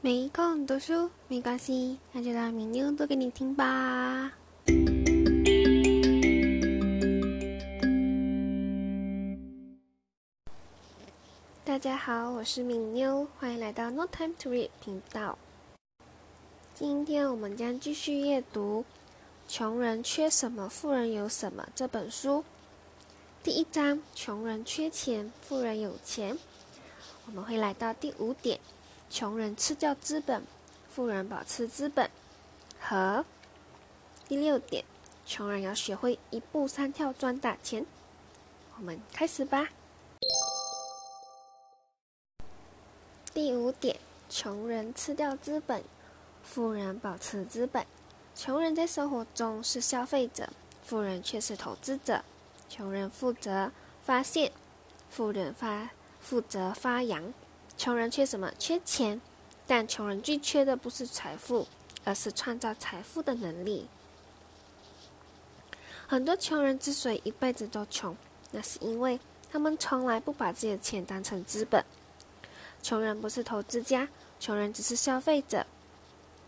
没空读书没关系，那就让明妞读给你听吧。大家好，我是敏妞，欢迎来到 No Time to Read 频道。今天我们将继续阅读《穷人缺什么，富人有什么》这本书。第一章：穷人缺钱，富人有钱。我们会来到第五点。穷人吃掉资本，富人保持资本。和第六点，穷人要学会一步三跳赚大钱。我们开始吧。第五点，穷人吃掉资本，富人保持资本。穷人在生活中是消费者，富人却是投资者。穷人负责发现，富人发负责发扬。穷人缺什么？缺钱。但穷人最缺的不是财富，而是创造财富的能力。很多穷人之所以一辈子都穷，那是因为他们从来不把自己的钱当成资本。穷人不是投资家，穷人只是消费者。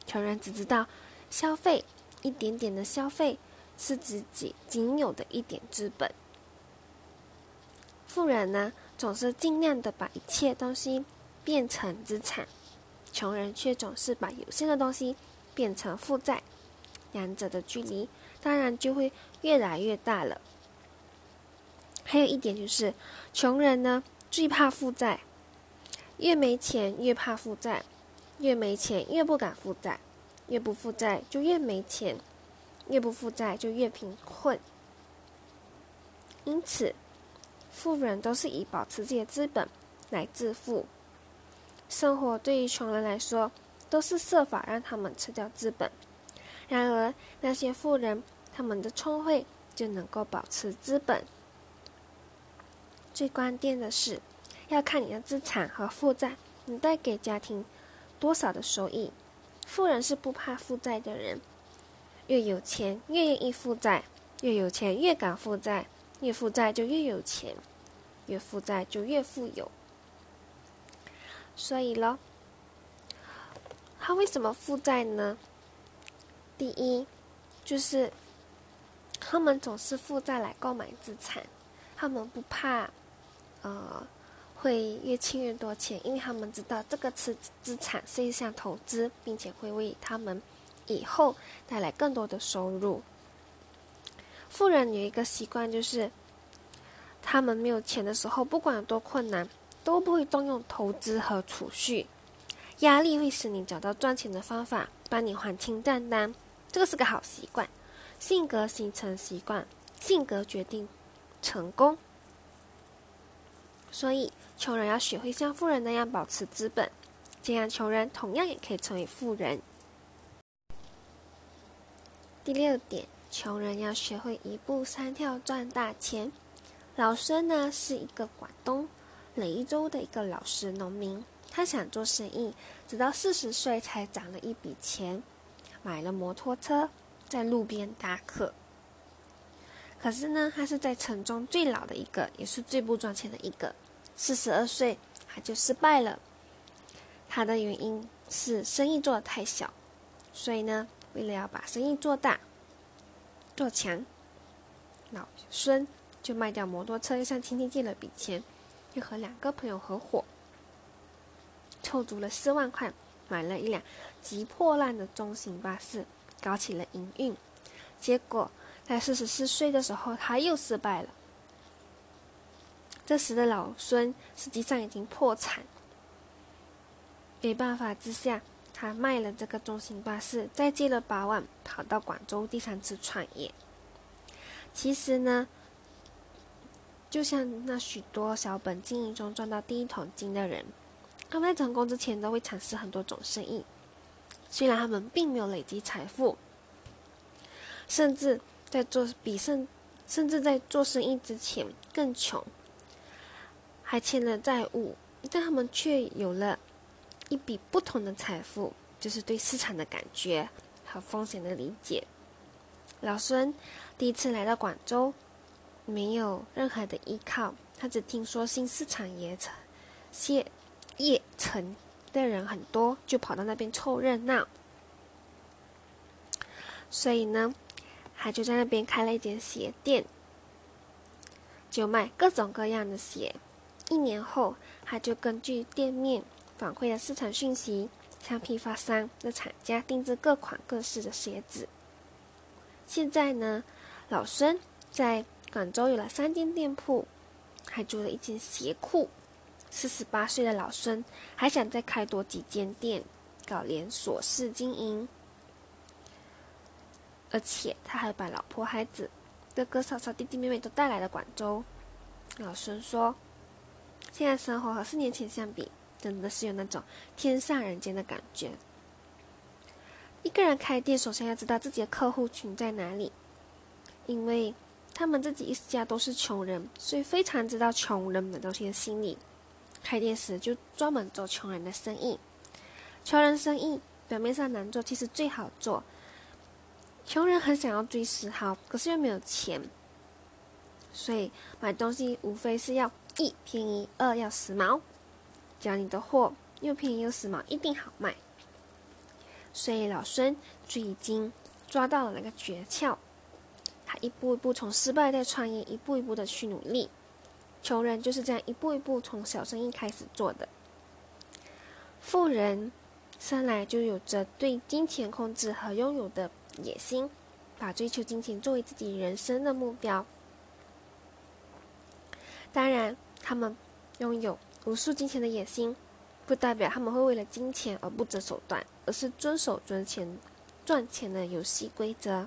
穷人只知道消费，一点点的消费是自己仅有的一点资本。富人呢，总是尽量的把一切东西。变成资产，穷人却总是把有限的东西变成负债，两者的距离当然就会越来越大了。还有一点就是，穷人呢最怕负债，越没钱越怕负债，越没钱越不敢负债，越不负债就越没钱，越不负债就越贫困。因此，富人都是以保持自己的资本来致富。生活对于穷人来说，都是设法让他们吃掉资本。然而，那些富人，他们的聪慧就能够保持资本。最关键的是，要看你的资产和负债，你带给家庭多少的收益。富人是不怕负债的人，越有钱越愿意负债，越有钱越敢负债，越负债就越有钱，越负债就越富有。所以咯，他为什么负债呢？第一，就是他们总是负债来购买资产，他们不怕，呃，会越欠越多钱，因为他们知道这个资资产是一项投资，并且会为他们以后带来更多的收入。富人有一个习惯，就是他们没有钱的时候，不管有多困难。都不会动用投资和储蓄，压力会使你找到赚钱的方法，帮你还清账单。这个是个好习惯。性格形成习惯，性格决定成功。所以，穷人要学会像富人那样保持资本，这样穷人同样也可以成为富人。第六点，穷人要学会一步三跳赚大钱。老孙呢是一个广东。雷州的一个老实农民，他想做生意，直到四十岁才攒了一笔钱，买了摩托车，在路边搭客。可是呢，他是在城中最老的一个，也是最不赚钱的一个。四十二岁他就失败了，他的原因是生意做的太小，所以呢，为了要把生意做大、做强，老孙就卖掉摩托车，又向亲戚借了笔钱。又和两个朋友合伙，凑足了四万块，买了一辆极破烂的中型巴士，搞起了营运。结果在四十四岁的时候，他又失败了。这时的老孙实际上已经破产。没办法之下，他卖了这个中型巴士，再借了八万，跑到广州第三次创业。其实呢。就像那许多小本经营中赚到第一桶金的人，他们在成功之前都会尝试很多种生意。虽然他们并没有累积财富，甚至在做比甚甚至在做生意之前更穷，还欠了债务，但他们却有了一笔不同的财富，就是对市场的感觉和风险的理解。老孙第一次来到广州。没有任何的依靠，他只听说新市场也成，业业成的人很多，就跑到那边凑热闹。所以呢，他就在那边开了一间鞋店，就卖各种各样的鞋。一年后，他就根据店面反馈的市场讯息，向批发商的厂家定制各款各式的鞋子。现在呢，老孙在广州有了三间店铺，还租了一间鞋库。四十八岁的老孙还想再开多几间店，搞连锁式经营。而且他还把老婆、孩子、哥哥、嫂嫂、弟弟、妹妹都带来了广州。老孙说：“现在生活和四年前相比，真的是有那种天上人间的感觉。”一个人开店，首先要知道自己的客户群在哪里，因为他们自己一家都是穷人，所以非常知道穷人的东西的心理。开店时就专门做穷人的生意。穷人生意表面上难做，其实最好做。穷人很想要追时髦，可是又没有钱，所以买东西无非是要一便宜，二要时髦。只要你的货又便宜又时髦，一定好卖。所以老孙就已经抓到了那个诀窍，一步一步从失败再创业，一步一步的去努力。穷人就是这样一步一步从小生意开始做的。富人生来就有着对金钱控制和拥有的。野心，把追求金钱作为自己人生的目标。当然，他们拥有无数金钱的野心，不代表他们会为了金钱而不择手段，而是遵守赚钱赚钱的游戏规则。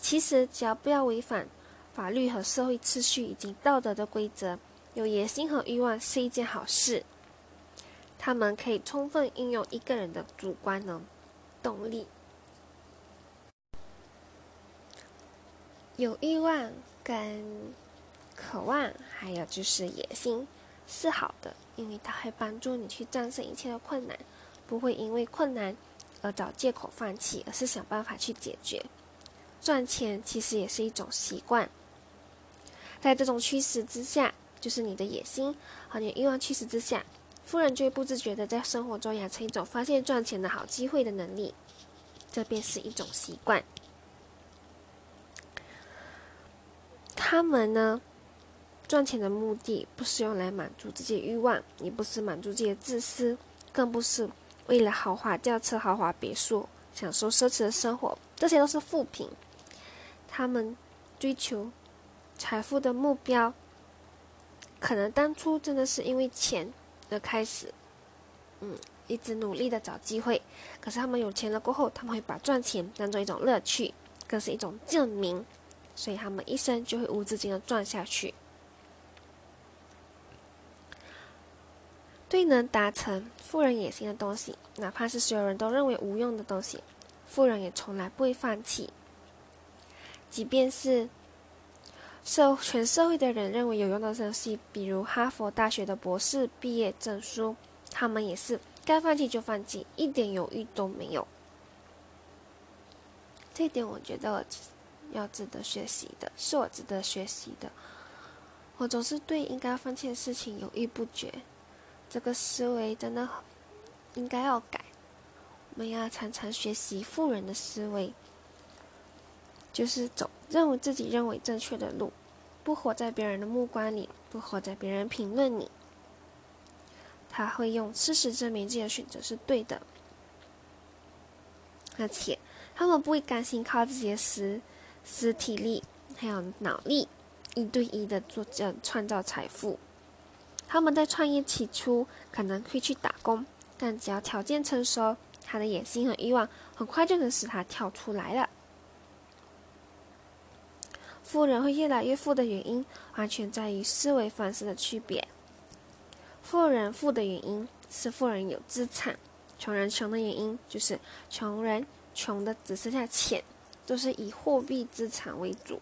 其实，只要不要违反法律和社会秩序以及道德的规则，有野心和欲望是一件好事。他们可以充分运用一个人的主观能动力。有欲望跟渴望，还有就是野心，是好的，因为它会帮助你去战胜一切的困难，不会因为困难而找借口放弃，而是想办法去解决。赚钱其实也是一种习惯，在这种驱使之下，就是你的野心和你欲望驱使之下，富人就会不自觉的在生活中养成一种发现赚钱的好机会的能力，这便是一种习惯。他们呢，赚钱的目的不是用来满足自己的欲望，也不是满足自己的自私，更不是为了豪华轿车、豪华别墅享受奢侈的生活，这些都是副品。他们追求财富的目标，可能当初真的是因为钱而开始，嗯，一直努力的找机会。可是他们有钱了过后，他们会把赚钱当做一种乐趣，更是一种证明。所以他们一生就会无止境的赚下去。对能达成富人野心的东西，哪怕是所有人都认为无用的东西，富人也从来不会放弃。即便是社全社会的人认为有用的东西，比如哈佛大学的博士毕业证书，他们也是该放弃就放弃，一点犹豫都没有。这一点，我觉得。要值得学习的，是我值得学习的。我总是对应该放弃的事情犹豫不决，这个思维真的应该要改。我们要常常学习富人的思维，就是走认为自己认为正确的路，不活在别人的目光里，不活在别人评论里。他会用事实证明自己的选择是对的，而且他们不会甘心靠自己的实。实体力还有脑力，一对一的做这创造财富。他们在创业起初可能会去打工，但只要条件成熟，他的野心和欲望很快就能使他跳出来了。富人会越来越富的原因，完全在于思维方式的区别。富人富的原因是富人有资产，穷人穷的原因就是穷人穷的只剩下钱。都是以货币资产为主。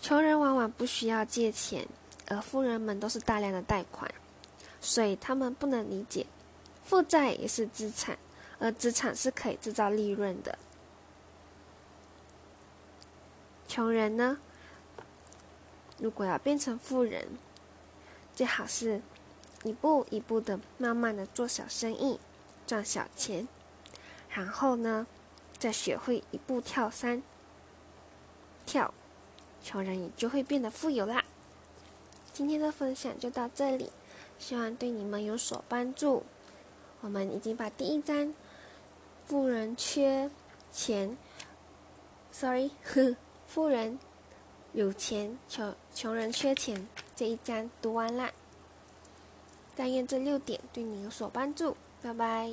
穷人往往不需要借钱，而富人们都是大量的贷款，所以他们不能理解，负债也是资产，而资产是可以制造利润的。穷人呢，如果要变成富人，最好是一步一步的慢慢的做小生意，赚小钱，然后呢，再学会一步跳三跳，穷人也就会变得富有啦。今天的分享就到这里，希望对你们有所帮助。我们已经把第一章“富人缺钱 ”，sorry，富人有钱，穷穷人缺钱这一章读完啦。但愿这六点对你有所帮助。拜拜。